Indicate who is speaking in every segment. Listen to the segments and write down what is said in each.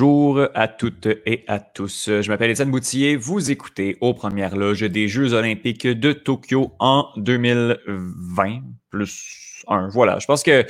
Speaker 1: Bonjour à toutes et à tous. Je m'appelle Étienne Boutillier. Vous écoutez aux premières loges des Jeux olympiques de Tokyo en 2020 plus 1. Voilà, je pense que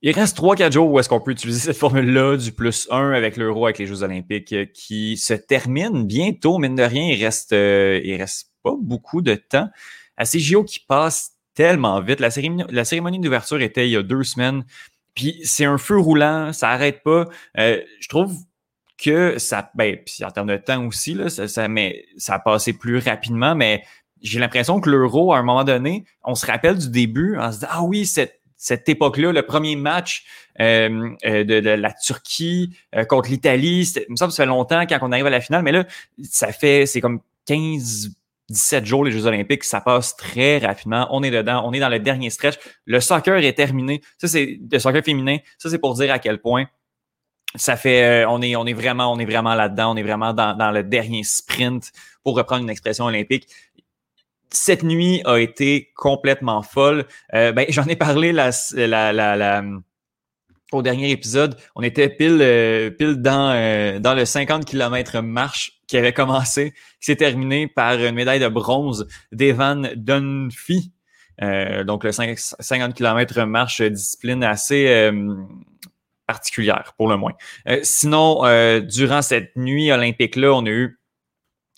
Speaker 1: il reste 3-4 jours où est-ce qu'on peut utiliser cette formule-là du plus 1 avec l'euro, avec les Jeux olympiques qui se terminent bientôt. Mine de rien, il reste, euh, il reste pas beaucoup de temps. À ces JO qui passent tellement vite. La cérémonie, la cérémonie d'ouverture était il y a deux semaines. Puis c'est un feu roulant, ça arrête pas. Euh, je trouve que ça, ben, puis en termes de temps aussi, là, ça, ça, mais, ça a passé plus rapidement, mais j'ai l'impression que l'euro, à un moment donné, on se rappelle du début, on se dit, ah oui, cette, cette époque-là, le premier match euh, euh de, de, la Turquie euh, contre l'Italie, il me semble que ça fait longtemps quand on arrive à la finale, mais là, ça fait, c'est comme 15, 17 jours, les Jeux Olympiques, ça passe très rapidement. On est dedans, on est dans le dernier stretch. Le soccer est terminé. Ça, c'est le soccer féminin. Ça, c'est pour dire à quel point ça fait, euh, on est, on est vraiment, on est vraiment là-dedans. On est vraiment dans, le dernier sprint, pour reprendre une expression olympique cette nuit a été complètement folle. Euh, ben, j'en ai parlé au dernier épisode. On était pile, euh, pile dans, dans le 50 km marche qui avait commencé, qui s'est terminé par une médaille de bronze d'Evan Dunphy. Donc le 50 km marche discipline assez particulière pour le moins. Euh, sinon, euh, durant cette nuit olympique-là, on a eu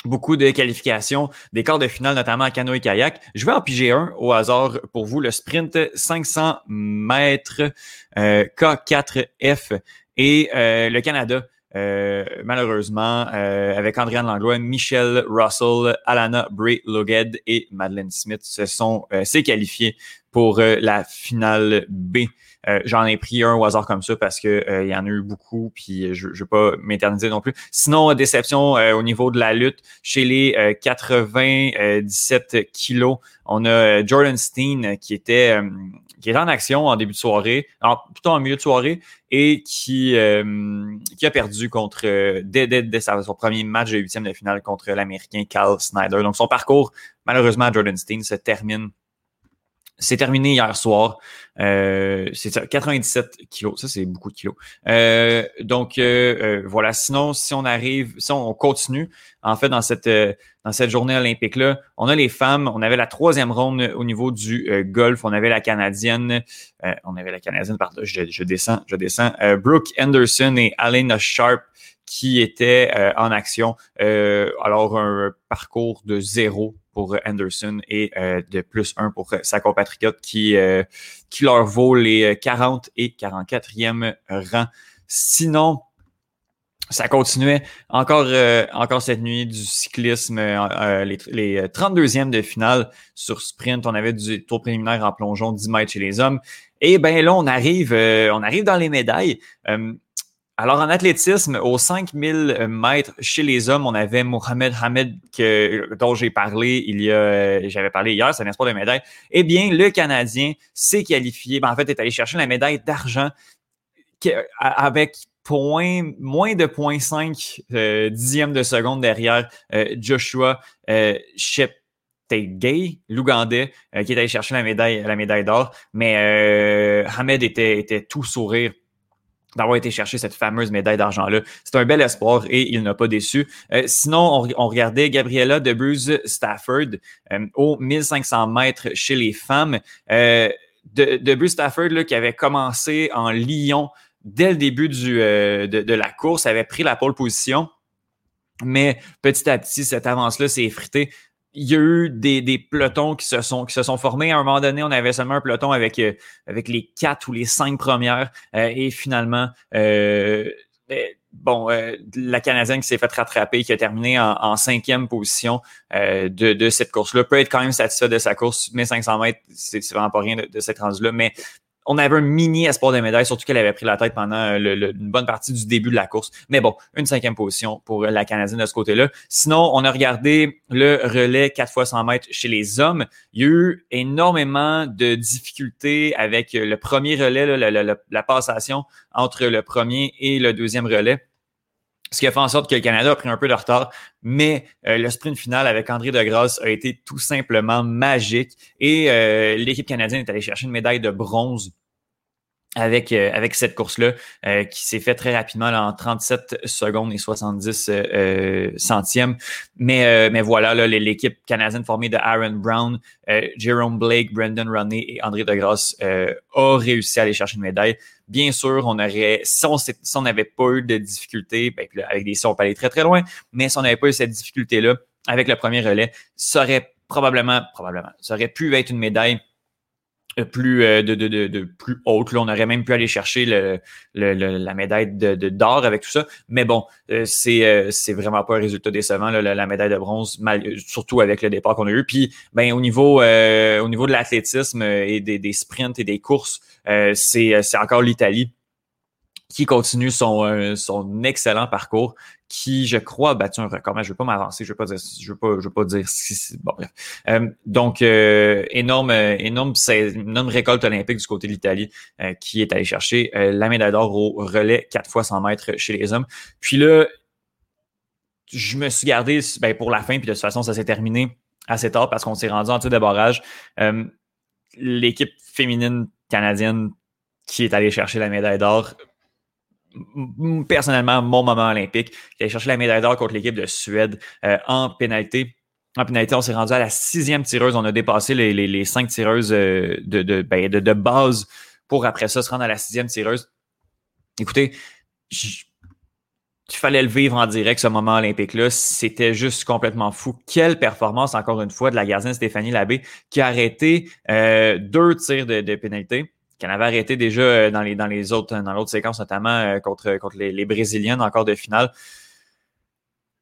Speaker 1: beaucoup de qualifications, des quarts de finale, notamment à canoë kayak. Je vais en piger un au hasard pour vous, le sprint 500 mètres K4F et le Canada euh, malheureusement, euh, avec Andréane Langlois, Michelle Russell, Alana Bray Loged et Madeleine Smith se sont euh, s'est qualifiés pour la finale B. J'en ai pris un au hasard comme ça parce que il y en a eu beaucoup, puis je ne vais pas m'éterniser non plus. Sinon, déception au niveau de la lutte chez les 97 kilos, on a Jordan Steen qui était qui est en action en début de soirée, plutôt en milieu de soirée, et qui, euh, qui a perdu contre euh, dès, dès, son premier match de huitième de finale contre l'Américain Cal Snyder. Donc son parcours, malheureusement, Jordan Steen se termine c'est terminé hier soir. Euh, c'est ça, 97 kilos. Ça, c'est beaucoup de kilos. Euh, donc, euh, euh, voilà. Sinon, si on arrive, si on continue, en fait, dans cette, dans cette journée olympique-là, on a les femmes. On avait la troisième ronde au niveau du golf. On avait la Canadienne. on avait la Canadienne, pardon, je, je descends, je descends. Brooke Anderson et Alena Sharp qui étaient en action. alors, un parcours de zéro pour Anderson et euh, de plus un pour sa compatriote qui, euh, qui leur vaut les 40 et 44e rang. Sinon, ça continuait encore, euh, encore cette nuit du cyclisme, les, les 32e de finale sur sprint. On avait du tour préliminaire en plongeon 10 mètres chez les hommes. Et bien là, on arrive, on arrive dans les médailles. Alors, en athlétisme, aux 5000 mètres chez les hommes, on avait Mohamed Hamed, que, dont j'ai parlé il y a, j'avais parlé hier, c'est un espoir de médaille. Eh bien, le Canadien s'est qualifié, ben, en fait, est allé chercher la médaille d'argent avec point, moins de 0.5 euh, dixième de seconde derrière euh, Joshua euh, Gay, l'Ougandais, euh, qui est allé chercher la médaille, la médaille d'or. Mais euh, Hamed était, était tout sourire d'avoir été chercher cette fameuse médaille d'argent-là. C'est un bel espoir et il n'a pas déçu. Euh, sinon, on, regardait Gabriella Debuse Stafford euh, au 1500 mètres chez les femmes. Euh, de, Debuse Stafford là, qui avait commencé en Lyon dès le début euh, de, de, la course, avait pris la pole position. Mais petit à petit, cette avance-là s'est effritée il y a eu des, des, pelotons qui se sont qui se sont formés. À un moment donné, on avait seulement un peloton avec euh, avec les quatre ou les cinq premières euh, et finalement euh, ben, bon la canadienne qui s'est fait rattraper qui a terminé en, cinquième position de, de cette course-là peut être quand même satisfait de sa course. Mais 500 mètres, c'est vraiment pas rien de, cette rendu-là. Mais on avait un mini espoir de médaille, surtout qu'elle avait pris la tête pendant euh, une bonne partie du début de la course. Mais bon, une cinquième position pour la Canadienne de ce côté-là. Sinon, on a regardé le relais 4 fois 100 mètres chez les hommes. Il y a eu énormément de difficultés avec le premier relais, la passation entre le premier et le deuxième relais ce qui a fait en sorte que le Canada a pris un peu de retard, mais euh, le sprint final avec André Degrasse a été tout simplement magique et euh, l'équipe canadienne est allée chercher une médaille de bronze avec, euh, avec cette course-là euh, qui s'est fait très rapidement là, en 37 secondes et 70 euh, centièmes. Mais, mais voilà, là, l'équipe canadienne formée de Aaron Brown, Jerome Blake, Brendan Roney et André Degrasse a réussi à aller chercher une médaille. Bien sûr, on aurait, si on n'avait pas eu de difficultés, ben, avec des si on peut aller très très loin, mais si on n'avait pas eu cette difficulté-là avec le premier relais, ça aurait probablement, probablement, ça aurait pu être une médaille plus euh, de, de, de, plus haute. Là, on aurait même pu aller chercher la médaille de, d'or avec tout ça. Mais bon, euh, c'est, euh, c'est vraiment pas un résultat décevant, là, la, médaille de bronze, surtout avec le départ qu'on a eu. Puis ben, au niveau au niveau de l'athlétisme et des, des sprints et des courses, c'est, c'est encore l'Italie qui continue son, son excellent parcours qui, je crois, a battu un record. Mais je ne vais pas m'avancer, je ne vais pas dire, je veux pas, je veux pas dire si, bon bref. Euh, donc, euh, énorme, énorme, c'est une énorme récolte olympique du côté de l'Italie euh, qui est allé chercher la médaille d'or au relais 4 fois 100 mètres chez les hommes. Puis là, je me suis gardé ben, pour la fin, puis de toute façon, ça s'est terminé assez tard parce qu'on s'est rendu en tir de. L'équipe féminine canadienne qui est allée chercher la médaille d'or personnellement mon moment olympique. J'ai cherché la médaille d'or contre l'équipe de Suède euh, en pénalité. En pénalité, on s'est rendu à la sixième tireuse. On a dépassé les, cinq tireuses euh, de, ben, de, de, base pour après ça se rendre à la sixième tireuse. Écoutez, il fallait le vivre en direct, ce moment olympique-là. C'était juste complètement fou. Quelle performance, encore une fois, de la gardienne Stéphanie Labbé, qui a arrêté euh, deux tirs de, de pénalité qu'elle avait arrêté déjà euh, dans les, dans les autres, dans l'autre séquence, notamment euh, contre, contre les, les Brésiliennes encore de finale.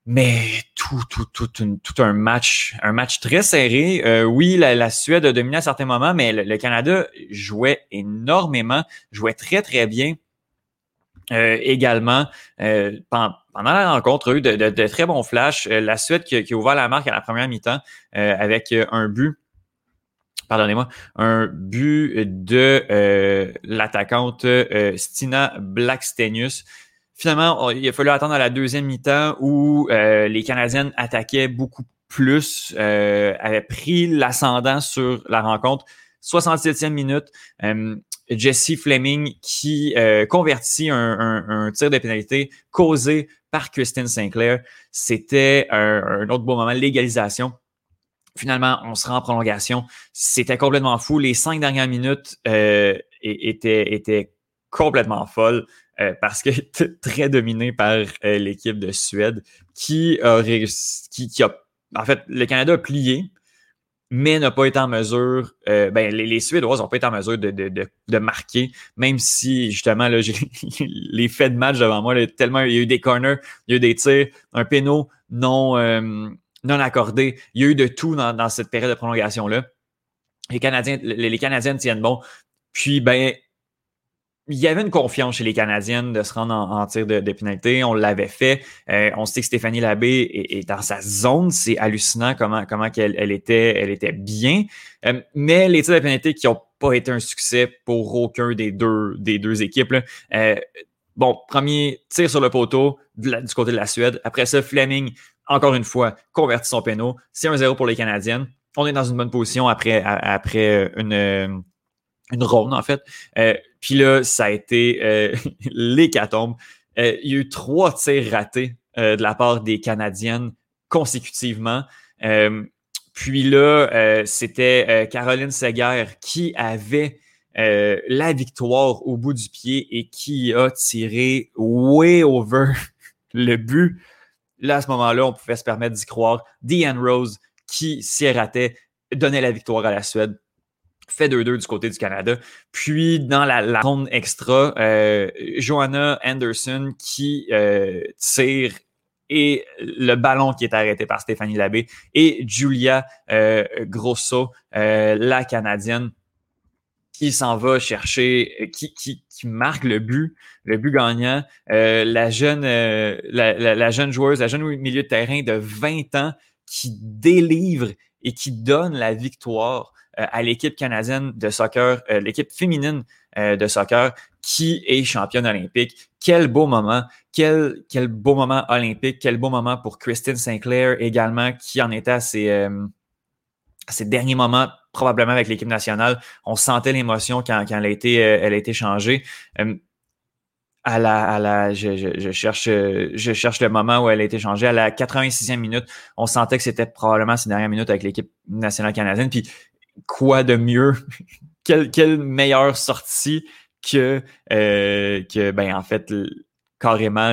Speaker 1: Mais tout, tout, tout, tout un match, un match très serré. Euh, oui, la, Suède a dominé à certains moments, mais le, Canada jouait énormément, jouait très, très bien. également, pendant, la rencontre, a eu de, très bons flashs. la Suède qui, qui, a ouvert la marque à la première mi-temps avec un but pardonnez-moi, un but de euh, l'attaquante euh, Stina Blackstenius. Finalement, il a fallu attendre à la deuxième mi-temps où euh, les Canadiennes attaquaient beaucoup plus, avaient pris l'ascendant sur la rencontre. 67e minute, Jesse Fleming qui convertit un, tir de pénalité causé par Christine Sinclair. C'était un, autre beau moment, l'égalisation. Finalement, on se rend en prolongation. C'était complètement fou. Les cinq dernières minutes euh, étaient, étaient complètement folles euh, parce que très dominé par euh, l'équipe de Suède qui a réussi, qui, a, en fait, le Canada a plié, mais n'a pas été en mesure, euh, ben, les, les Suédoises n'ont pas été en mesure de, de, de, de, marquer, même si justement là, j'ai les faits de match devant moi, là, tellement il y a eu des corners, il y a eu des tirs, un péno non, non accordé. Il y a eu de tout dans, cette période de prolongation-là. Les Canadiens, les, Canadiennes tiennent bon. Puis, ben, il y avait une confiance chez les Canadiennes de se rendre en, tir de, pénalité. On l'avait fait. Euh, on sait que Stéphanie Labbé est, dans sa zone. C'est hallucinant comment, comment qu'elle elle était, elle était bien. Euh, mais les tirs de pénalité qui n'ont pas été un succès pour aucun des deux, des deux équipes. Euh, bon, premier tir sur le poteau du côté de la Suède. Après ça, Fleming encore une fois, converti son péno. C'est un 0 pour les Canadiennes. On est dans une bonne position après, après une, une ronde, en fait. Euh, puis là, ça a été euh, l'hécatombe. Euh, il y a eu trois tirs ratés euh, de la part des Canadiennes consécutivement. puis là, c'était Caroline Seger qui avait la victoire au bout du pied et qui a tiré way over le but Là, à ce moment-là, on pouvait se permettre d'y croire. Deanne Rose, qui, elle ratait, donnait la victoire à la Suède fait 2-2 du côté du Canada. Puis dans la, ronde extra, euh, Joanna Anderson qui euh, tire et le ballon qui est arrêté par Stéphanie Labbé et Julia euh, Grosso, la Canadienne, qui s'en va chercher, euh, qui, qui, qui, marque le but, le but gagnant. Euh, la, jeune, euh, la, la, jeune joueuse, la jeune milieu de terrain de 20 ans qui délivre et qui donne la victoire à l'équipe canadienne de soccer, l'équipe féminine de soccer qui est championne olympique. Quel beau moment, quel, quel beau moment olympique, quel beau moment pour Christine Sinclair également qui en était à ses, à ses derniers moments probablement avec l'équipe nationale. On sentait l'émotion quand, elle, a été, elle a été changée à la, à la je, cherche, je cherche le moment où elle a été changée. À la 86e minute, on sentait que c'était probablement ces dernières minutes avec l'équipe nationale canadienne. Puis quoi de mieux? quelle, quelle meilleure sortie que, euh, que ben, en fait, carrément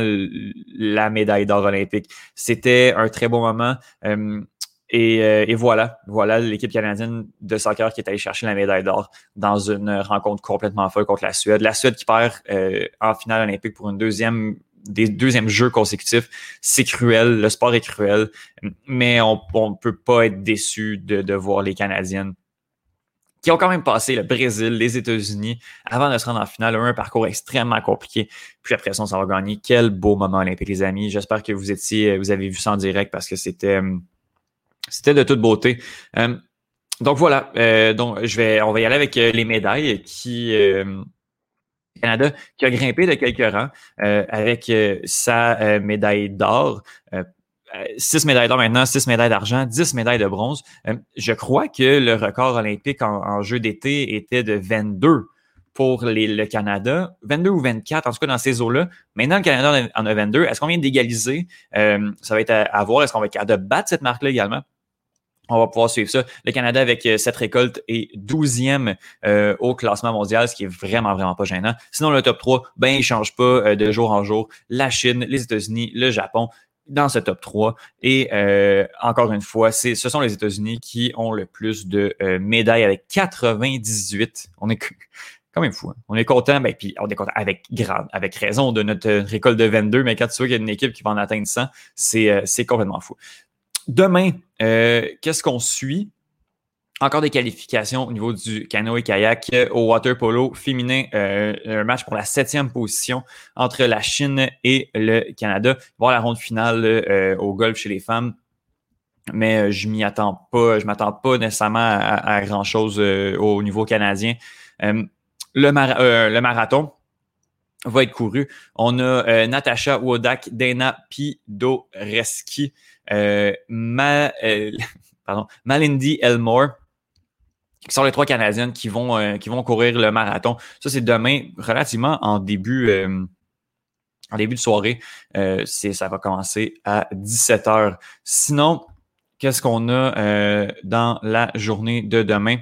Speaker 1: la médaille d'or olympique. C'était un très beau moment. Euh, euh, et, voilà, voilà l'équipe canadienne de soccer qui est allée chercher la médaille d'or dans une rencontre complètement folle contre la Suède. La Suède qui perd euh, en finale olympique pour une deuxième des deuxièmes jeux consécutifs. C'est cruel, le sport est cruel, mais on ne peut pas être déçu de, de voir les Canadiennes qui ont quand même passé le Brésil, les États-Unis avant de se rendre en finale. Un parcours extrêmement compliqué. Puis après ça, on s'en va gagner. Quel beau moment olympique, les amis. J'espère que vous étiez, vous avez vu ça en direct parce que c'était c'était de toute beauté. Euh, donc voilà, euh, donc je vais, on va y aller avec euh, les médailles qui Canada qui a grimpé de quelques rangs avec sa médaille d'or. six médailles d'or maintenant, six médailles d'argent, dix médailles de bronze. je crois que le record olympique en, en jeu d'été était de 22 pour les, le Canada, 22 ou 24, en tout cas dans ces eaux-là. Maintenant, le Canada en a 22. Est-ce qu'on vient d'égaliser? Ça va être à, voir. Est-ce qu'on va être capable de battre cette marque-là également? On va pouvoir suivre ça. Le Canada, avec euh, cette récolte, est 12e euh, au classement mondial, ce qui est vraiment, vraiment pas gênant. Sinon, le top 3, ben, il change pas de jour en jour. La Chine, les États-Unis, le Japon, dans ce top 3. Et encore une fois, ce sont les États-Unis qui ont le plus de médailles avec 98. On est quand même fou. Hein. On est content, ben, puis on est content avec grave, avec raison de notre récolte de 22, mais quand tu vois qu'il y a une équipe qui va en atteindre 100, euh, c'est complètement fou. Demain, euh, qu'est-ce qu'on suit? Encore des qualifications au niveau du canoë kayak au water polo féminin, euh, un match pour la septième position entre la Chine et le Canada. Voir la ronde finale au golf chez les femmes mais je m'y attends pas. Je m'attends pas nécessairement à, grand chose au niveau canadien. Euh, le, marathon va être couru. On a euh, Natasha Wodak, Dana Pidoreski, euh, Ma, pardon, Malindi Elmore, qui sont les trois Canadiennes qui vont, qui vont courir le marathon. Ça, c'est demain, relativement en début, en début de soirée. c'est, ça va commencer à 17 h Sinon, qu'est-ce qu'on a dans la journée de demain?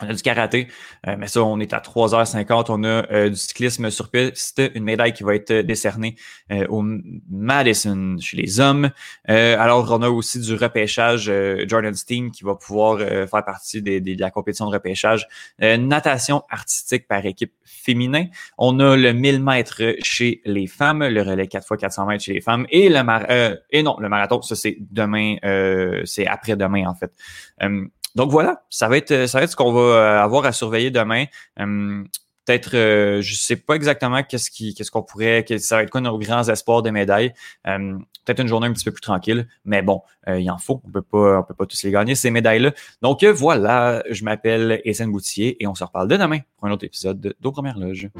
Speaker 1: On a du karaté, euh, mais ça, on est à 3h50. On a euh, du cyclisme sur piste, une médaille qui va être décernée euh, au Madison chez les hommes. alors, on a aussi du repêchage, Jordan Steen qui va pouvoir faire partie de la compétition de repêchage. natation artistique par équipe féminin. On a le 1000 mètres chez les femmes, le relais 4 x 400 mètres chez les femmes et le mar et non, le marathon, ça c'est demain, c'est après-demain en fait. Donc voilà, ça va être, ça va être ce qu'on va euh, avoir à surveiller demain. Hum, peut-être, euh, je sais pas exactement qu'est-ce qu'est-ce qu'on pourrait, ça va être quoi nos grands espoirs de médailles. Hum, peut-être une journée un petit peu plus tranquille, mais bon, euh, il en faut. On peut peut pas tous les gagner ces médailles-là. Donc voilà, je m'appelle Étienne Boutier et on se reparle de demain pour un autre épisode de Dos Premières Loges.